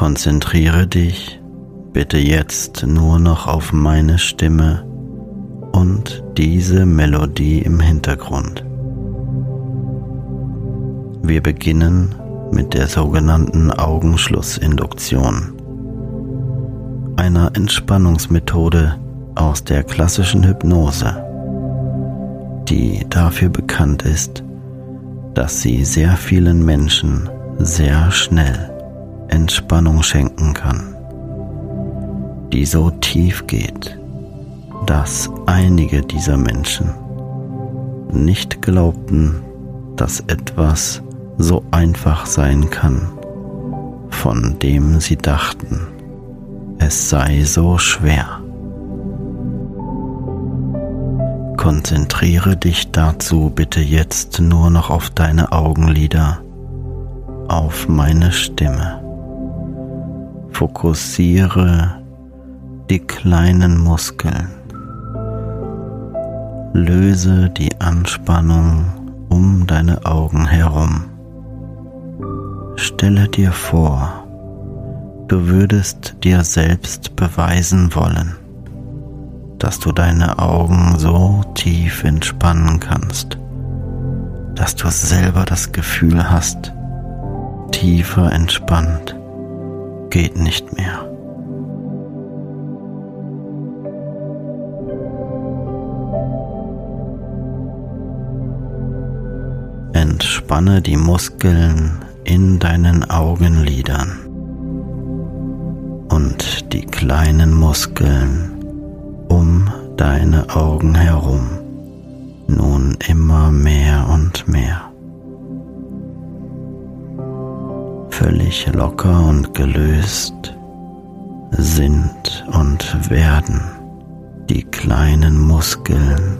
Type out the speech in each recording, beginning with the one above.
Konzentriere dich bitte jetzt nur noch auf meine Stimme und diese Melodie im Hintergrund. Wir beginnen mit der sogenannten Augenschlussinduktion, einer Entspannungsmethode aus der klassischen Hypnose, die dafür bekannt ist, dass sie sehr vielen Menschen sehr schnell Entspannung schenken kann, die so tief geht, dass einige dieser Menschen nicht glaubten, dass etwas so einfach sein kann, von dem sie dachten, es sei so schwer. Konzentriere dich dazu bitte jetzt nur noch auf deine Augenlider, auf meine Stimme. Fokussiere die kleinen Muskeln. Löse die Anspannung um deine Augen herum. Stelle dir vor, du würdest dir selbst beweisen wollen, dass du deine Augen so tief entspannen kannst, dass du selber das Gefühl hast, tiefer entspannt geht nicht mehr. Entspanne die Muskeln in deinen Augenlidern und die kleinen Muskeln um deine Augen herum nun immer mehr und mehr. Völlig locker und gelöst sind und werden die kleinen Muskeln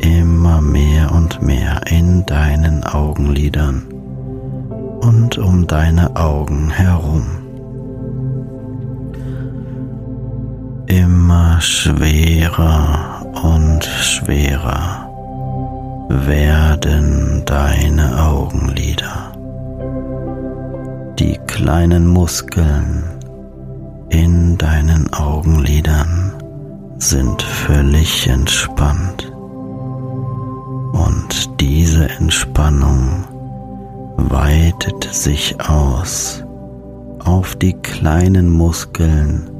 immer mehr und mehr in deinen Augenlidern und um deine Augen herum. Immer schwerer und schwerer werden deine Augenlider. Die kleinen Muskeln in deinen Augenlidern sind völlig entspannt. Und diese Entspannung weitet sich aus auf die kleinen Muskeln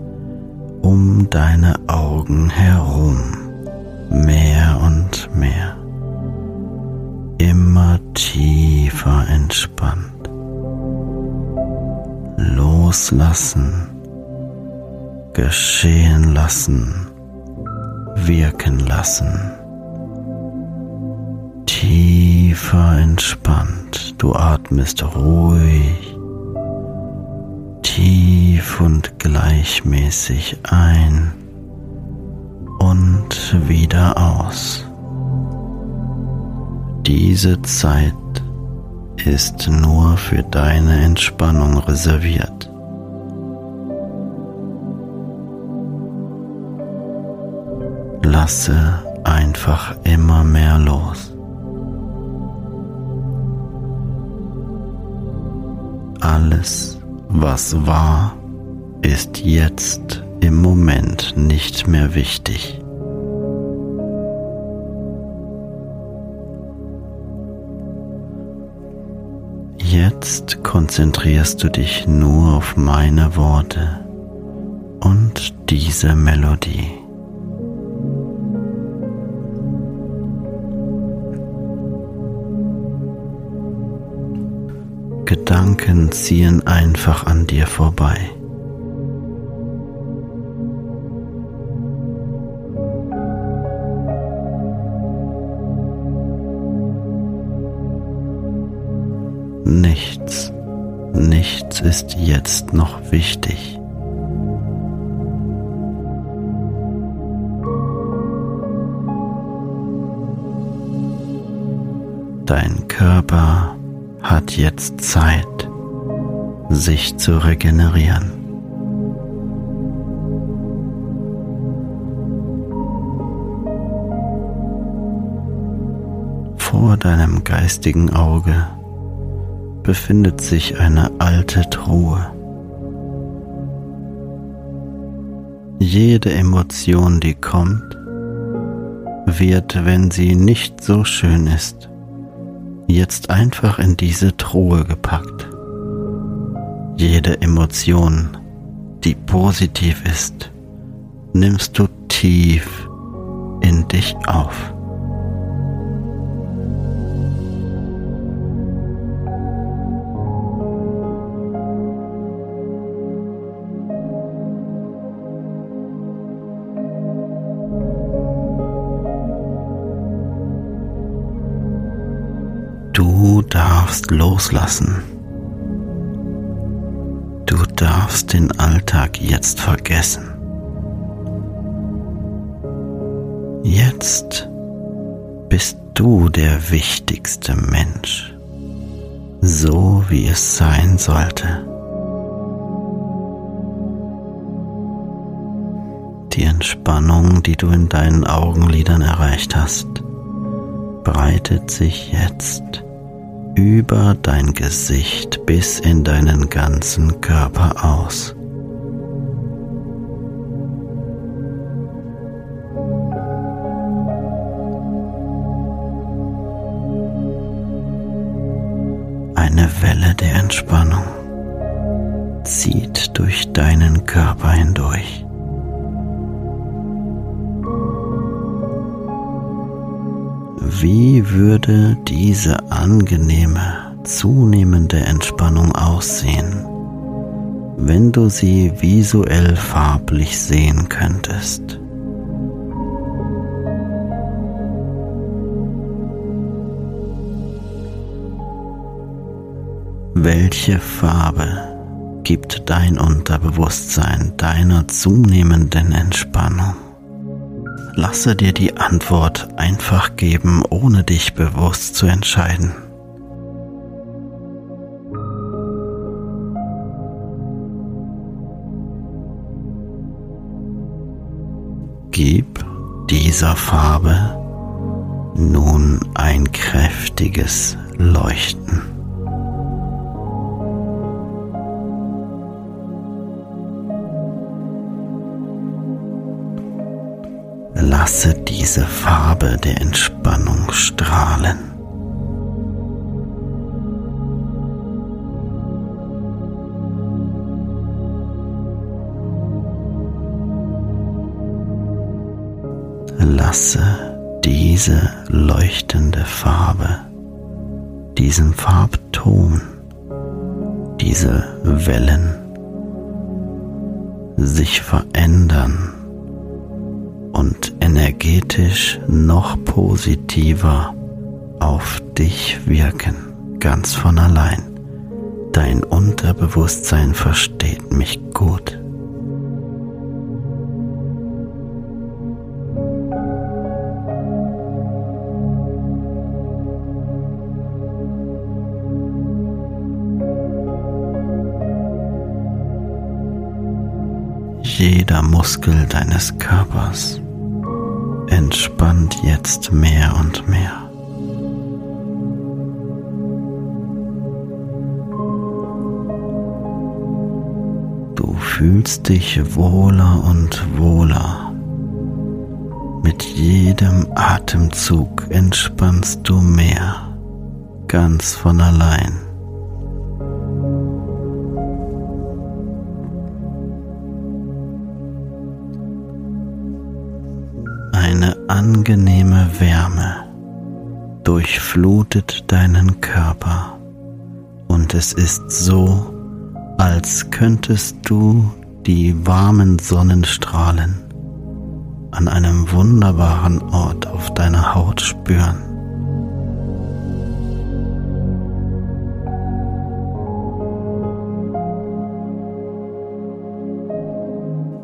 um deine Augen herum. Mehr immer tiefer entspannt. Loslassen, geschehen lassen, wirken lassen. Tiefer entspannt, du atmest ruhig, tief und gleichmäßig ein und wieder aus. Diese Zeit ist nur für deine Entspannung reserviert. Lasse einfach immer mehr los. Alles, was war, ist jetzt im Moment nicht mehr wichtig. Jetzt konzentrierst du dich nur auf meine Worte und diese Melodie. Gedanken ziehen einfach an dir vorbei. Nichts, nichts ist jetzt noch wichtig. Dein Körper hat jetzt Zeit, sich zu regenerieren. Vor deinem geistigen Auge befindet sich eine alte Truhe. Jede Emotion, die kommt, wird, wenn sie nicht so schön ist, jetzt einfach in diese Truhe gepackt. Jede Emotion, die positiv ist, nimmst du tief in dich auf. Darfst loslassen. Du darfst den Alltag jetzt vergessen. Jetzt bist du der wichtigste Mensch, so wie es sein sollte. Die Entspannung, die du in deinen Augenlidern erreicht hast, breitet sich jetzt über dein Gesicht bis in deinen ganzen Körper aus. Eine Welle der Entspannung würde diese angenehme, zunehmende Entspannung aussehen, wenn du sie visuell farblich sehen könntest? Welche Farbe gibt dein Unterbewusstsein deiner zunehmenden Entspannung? Lasse dir die Antwort einfach geben, ohne dich bewusst zu entscheiden. Gib dieser Farbe nun ein kräftiges Leuchten. Lasse diese Farbe der Entspannung strahlen. Lasse diese leuchtende Farbe diesen Farbton, diese Wellen sich verändern und energetisch noch positiver auf dich wirken, ganz von allein. Dein Unterbewusstsein versteht mich gut. Jeder Muskel deines Körpers entspannt jetzt mehr und mehr. Du fühlst dich wohler und wohler. Mit jedem Atemzug entspannst du mehr, ganz von allein. Angenehme Wärme durchflutet deinen Körper und es ist so, als könntest du die warmen Sonnenstrahlen an einem wunderbaren Ort auf deiner Haut spüren.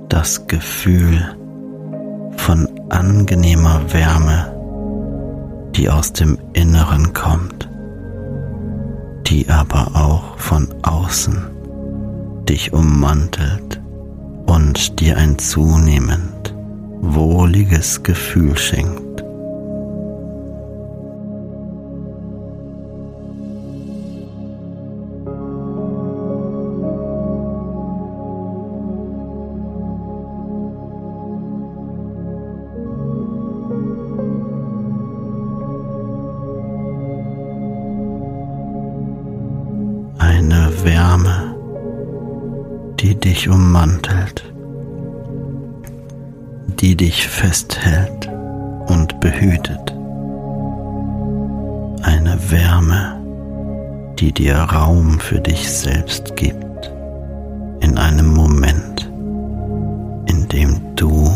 Das Gefühl von angenehmer Wärme, die aus dem Inneren kommt, die aber auch von außen dich ummantelt und dir ein zunehmend wohliges Gefühl schenkt. Dich ummantelt, die dich festhält und behütet. Eine Wärme, die dir Raum für dich selbst gibt, in einem Moment, in dem du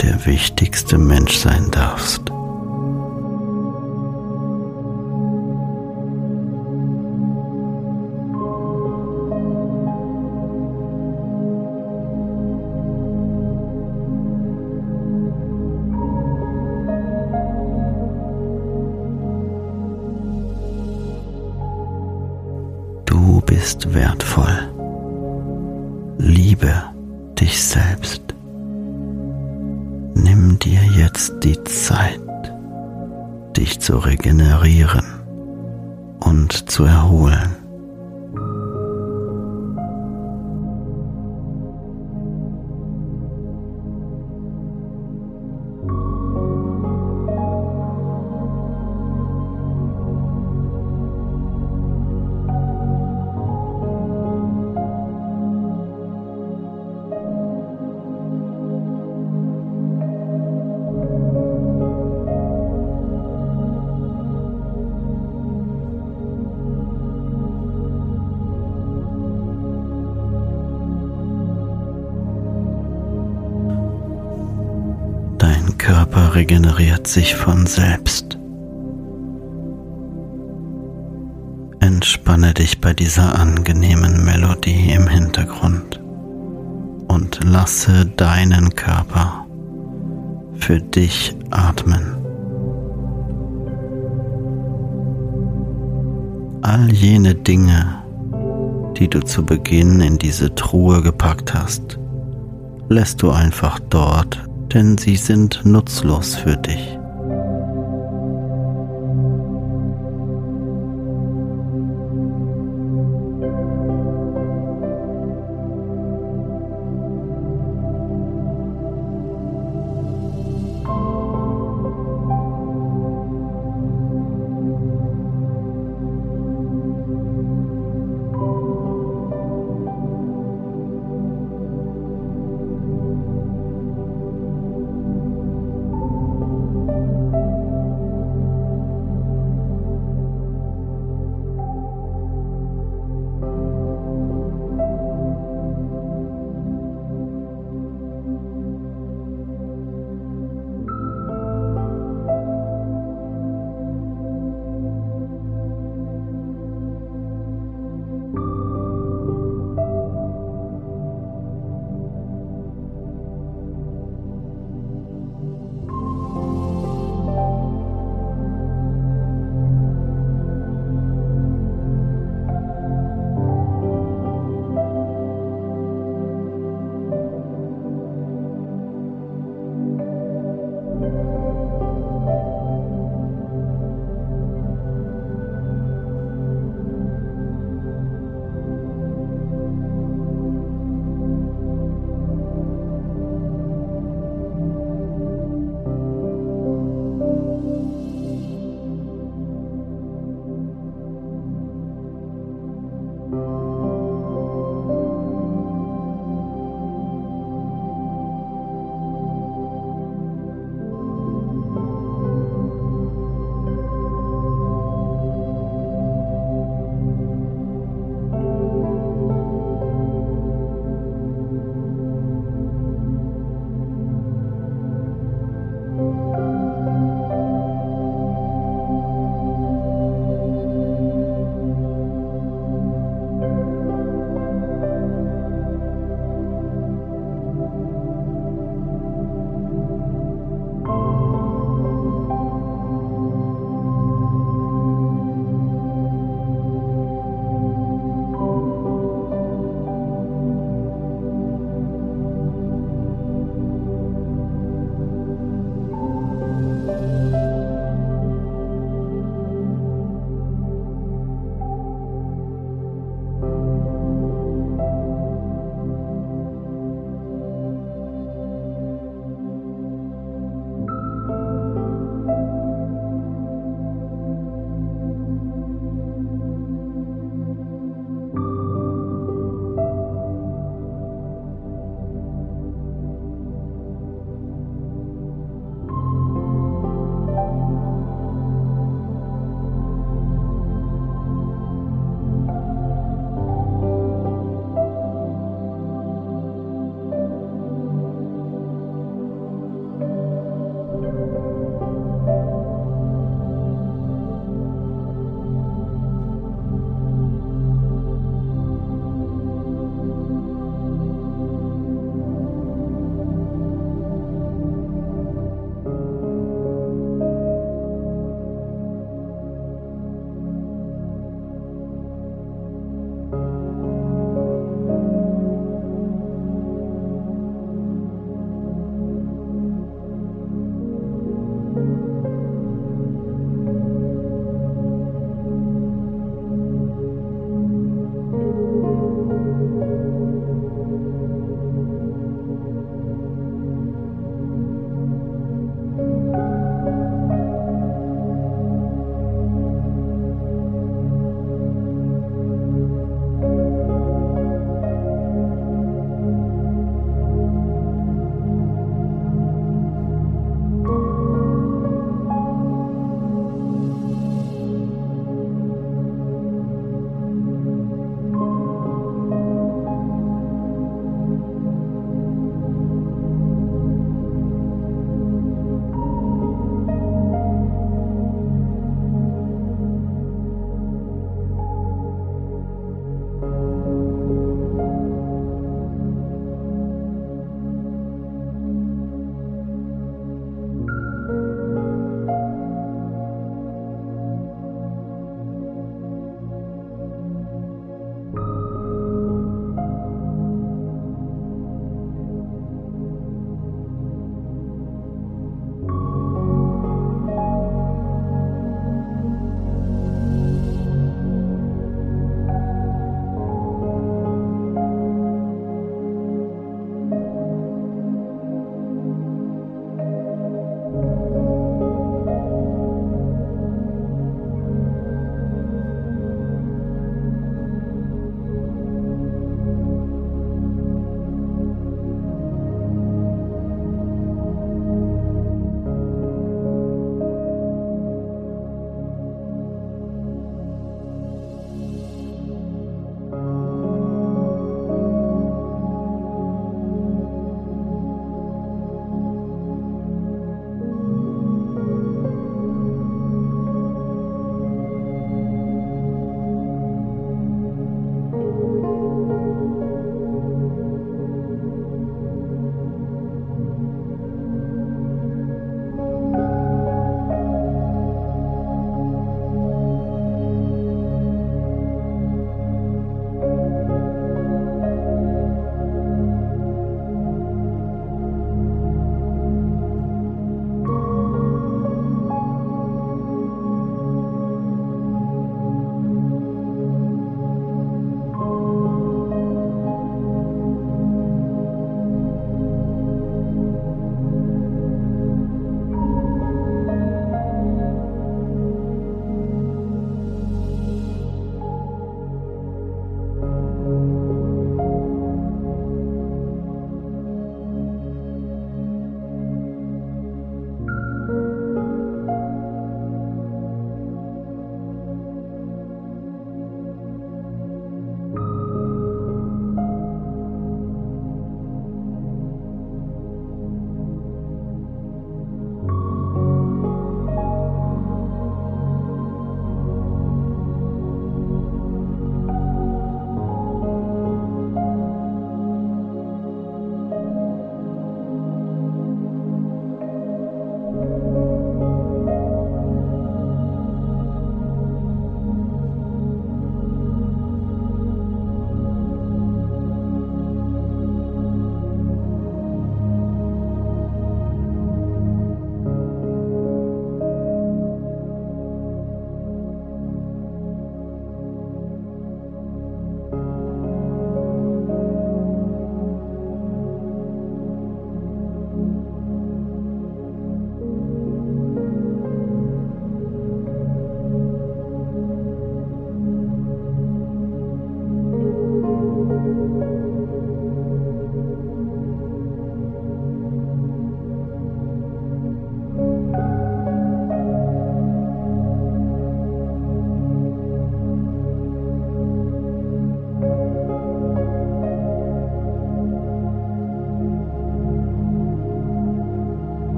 der wichtigste Mensch sein darfst. Bist wertvoll. Liebe dich selbst. Nimm dir jetzt die Zeit, dich zu regenerieren und zu erholen. Körper regeneriert sich von selbst. Entspanne dich bei dieser angenehmen Melodie im Hintergrund und lasse deinen Körper für dich atmen. All jene Dinge, die du zu Beginn in diese Truhe gepackt hast, lässt du einfach dort denn sie sind nutzlos für dich.